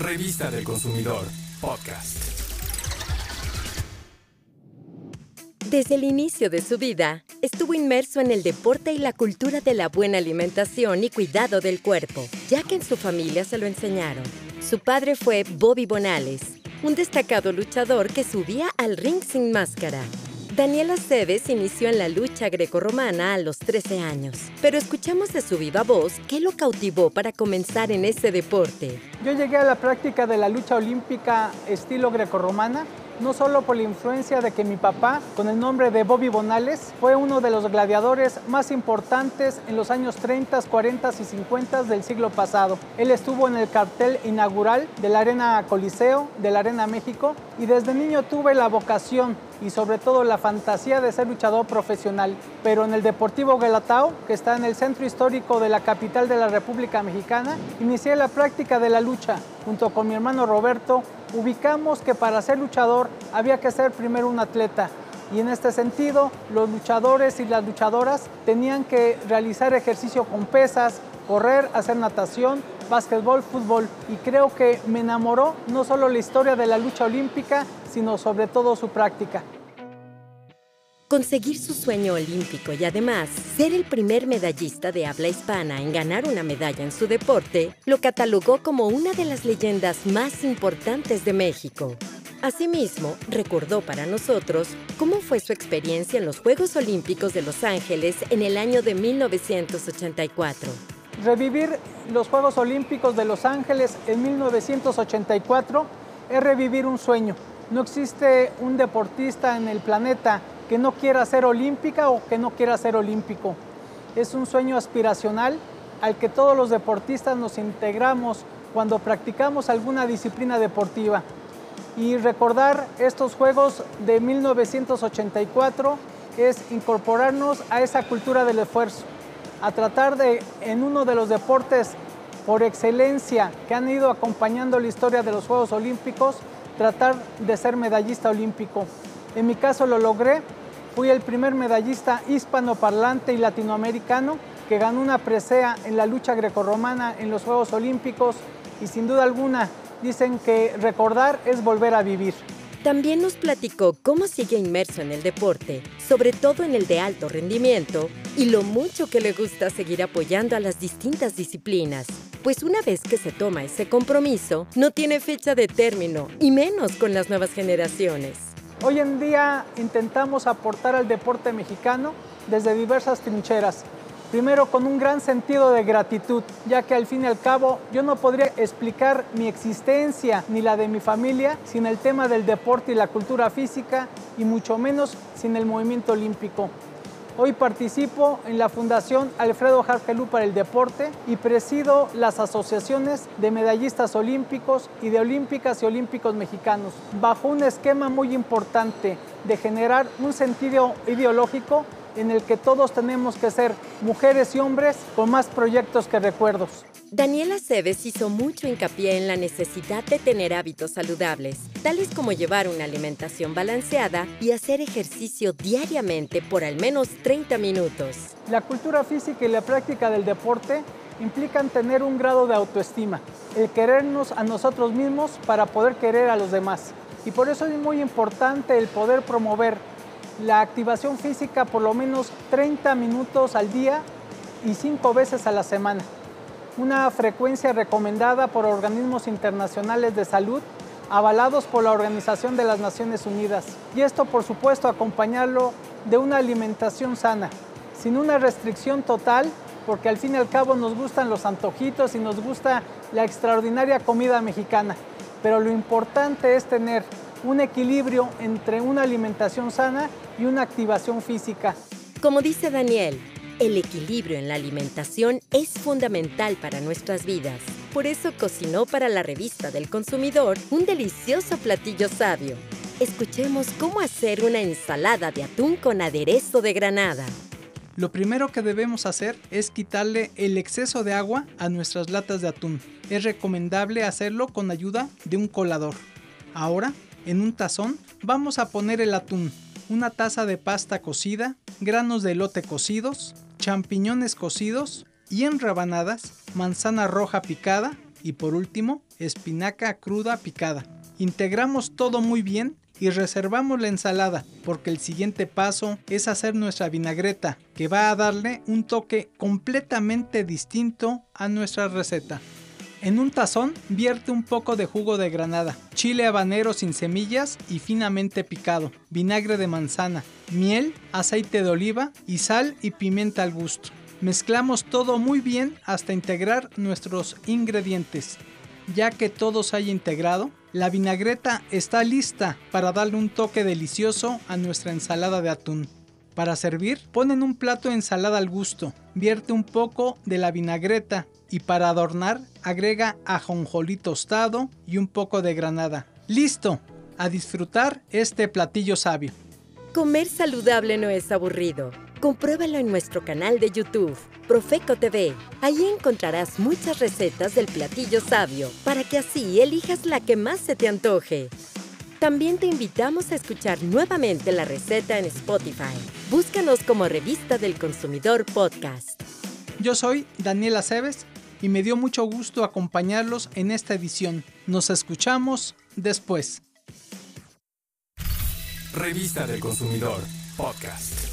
Revista del Consumidor, podcast. Desde el inicio de su vida, estuvo inmerso en el deporte y la cultura de la buena alimentación y cuidado del cuerpo, ya que en su familia se lo enseñaron. Su padre fue Bobby Bonales, un destacado luchador que subía al ring sin máscara. Daniela Cebes inició en la lucha grecorromana a los 13 años, pero escuchamos de su viva voz qué lo cautivó para comenzar en ese deporte. Yo llegué a la práctica de la lucha olímpica estilo grecorromana no solo por la influencia de que mi papá, con el nombre de Bobby Bonales, fue uno de los gladiadores más importantes en los años 30, 40 y 50 del siglo pasado. Él estuvo en el cartel inaugural de la Arena Coliseo, de la Arena México, y desde niño tuve la vocación y sobre todo la fantasía de ser luchador profesional. Pero en el Deportivo Galatao, que está en el centro histórico de la capital de la República Mexicana, inicié la práctica de la lucha junto con mi hermano Roberto ubicamos que para ser luchador había que ser primero un atleta. Y en este sentido, los luchadores y las luchadoras tenían que realizar ejercicio con pesas, correr, hacer natación, básquetbol, fútbol. Y creo que me enamoró no solo la historia de la lucha olímpica, sino sobre todo su práctica. Conseguir su sueño olímpico y además ser el primer medallista de habla hispana en ganar una medalla en su deporte lo catalogó como una de las leyendas más importantes de México. Asimismo, recordó para nosotros cómo fue su experiencia en los Juegos Olímpicos de Los Ángeles en el año de 1984. Revivir los Juegos Olímpicos de Los Ángeles en 1984 es revivir un sueño. No existe un deportista en el planeta que no quiera ser olímpica o que no quiera ser olímpico. Es un sueño aspiracional al que todos los deportistas nos integramos cuando practicamos alguna disciplina deportiva. Y recordar estos Juegos de 1984 es incorporarnos a esa cultura del esfuerzo, a tratar de, en uno de los deportes por excelencia que han ido acompañando la historia de los Juegos Olímpicos, tratar de ser medallista olímpico. En mi caso lo logré Fui el primer medallista hispanoparlante y latinoamericano que ganó una presea en la lucha grecorromana en los Juegos Olímpicos y sin duda alguna dicen que recordar es volver a vivir. También nos platicó cómo sigue inmerso en el deporte, sobre todo en el de alto rendimiento, y lo mucho que le gusta seguir apoyando a las distintas disciplinas. Pues una vez que se toma ese compromiso, no tiene fecha de término, y menos con las nuevas generaciones. Hoy en día intentamos aportar al deporte mexicano desde diversas trincheras. Primero con un gran sentido de gratitud, ya que al fin y al cabo yo no podría explicar mi existencia ni la de mi familia sin el tema del deporte y la cultura física y mucho menos sin el movimiento olímpico. Hoy participo en la Fundación Alfredo Jargelú para el Deporte y presido las asociaciones de medallistas olímpicos y de olímpicas y olímpicos mexicanos, bajo un esquema muy importante de generar un sentido ideológico en el que todos tenemos que ser mujeres y hombres con más proyectos que recuerdos. Daniela Cebes hizo mucho hincapié en la necesidad de tener hábitos saludables, tales como llevar una alimentación balanceada y hacer ejercicio diariamente por al menos 30 minutos. La cultura física y la práctica del deporte implican tener un grado de autoestima, el querernos a nosotros mismos para poder querer a los demás. Y por eso es muy importante el poder promover la activación física por lo menos 30 minutos al día y 5 veces a la semana una frecuencia recomendada por organismos internacionales de salud avalados por la Organización de las Naciones Unidas. Y esto, por supuesto, acompañarlo de una alimentación sana, sin una restricción total, porque al fin y al cabo nos gustan los antojitos y nos gusta la extraordinaria comida mexicana. Pero lo importante es tener un equilibrio entre una alimentación sana y una activación física. Como dice Daniel, el equilibrio en la alimentación es fundamental para nuestras vidas. Por eso cocinó para la revista del consumidor un delicioso platillo sabio. Escuchemos cómo hacer una ensalada de atún con aderezo de granada. Lo primero que debemos hacer es quitarle el exceso de agua a nuestras latas de atún. Es recomendable hacerlo con ayuda de un colador. Ahora, en un tazón, vamos a poner el atún, una taza de pasta cocida, granos de elote cocidos, champiñones cocidos y en rebanadas, manzana roja picada, y por último, espinaca cruda picada. Integramos todo muy bien y reservamos la ensalada porque el siguiente paso es hacer nuestra vinagreta que va a darle un toque completamente distinto a nuestra receta. En un tazón vierte un poco de jugo de granada, chile habanero sin semillas y finamente picado, vinagre de manzana, miel, aceite de oliva y sal y pimienta al gusto. Mezclamos todo muy bien hasta integrar nuestros ingredientes. Ya que todo se haya integrado, la vinagreta está lista para darle un toque delicioso a nuestra ensalada de atún. Para servir, ponen un plato de ensalada al gusto, vierte un poco de la vinagreta y para adornar agrega ajonjolí tostado y un poco de granada. ¡Listo! A disfrutar este platillo sabio. Comer saludable no es aburrido. Compruébalo en nuestro canal de YouTube, Profeco TV. Allí encontrarás muchas recetas del platillo sabio para que así elijas la que más se te antoje. También te invitamos a escuchar nuevamente la receta en Spotify. Búscanos como Revista del Consumidor Podcast. Yo soy Daniela Cebes y me dio mucho gusto acompañarlos en esta edición. Nos escuchamos después. Revista del Consumidor, podcast.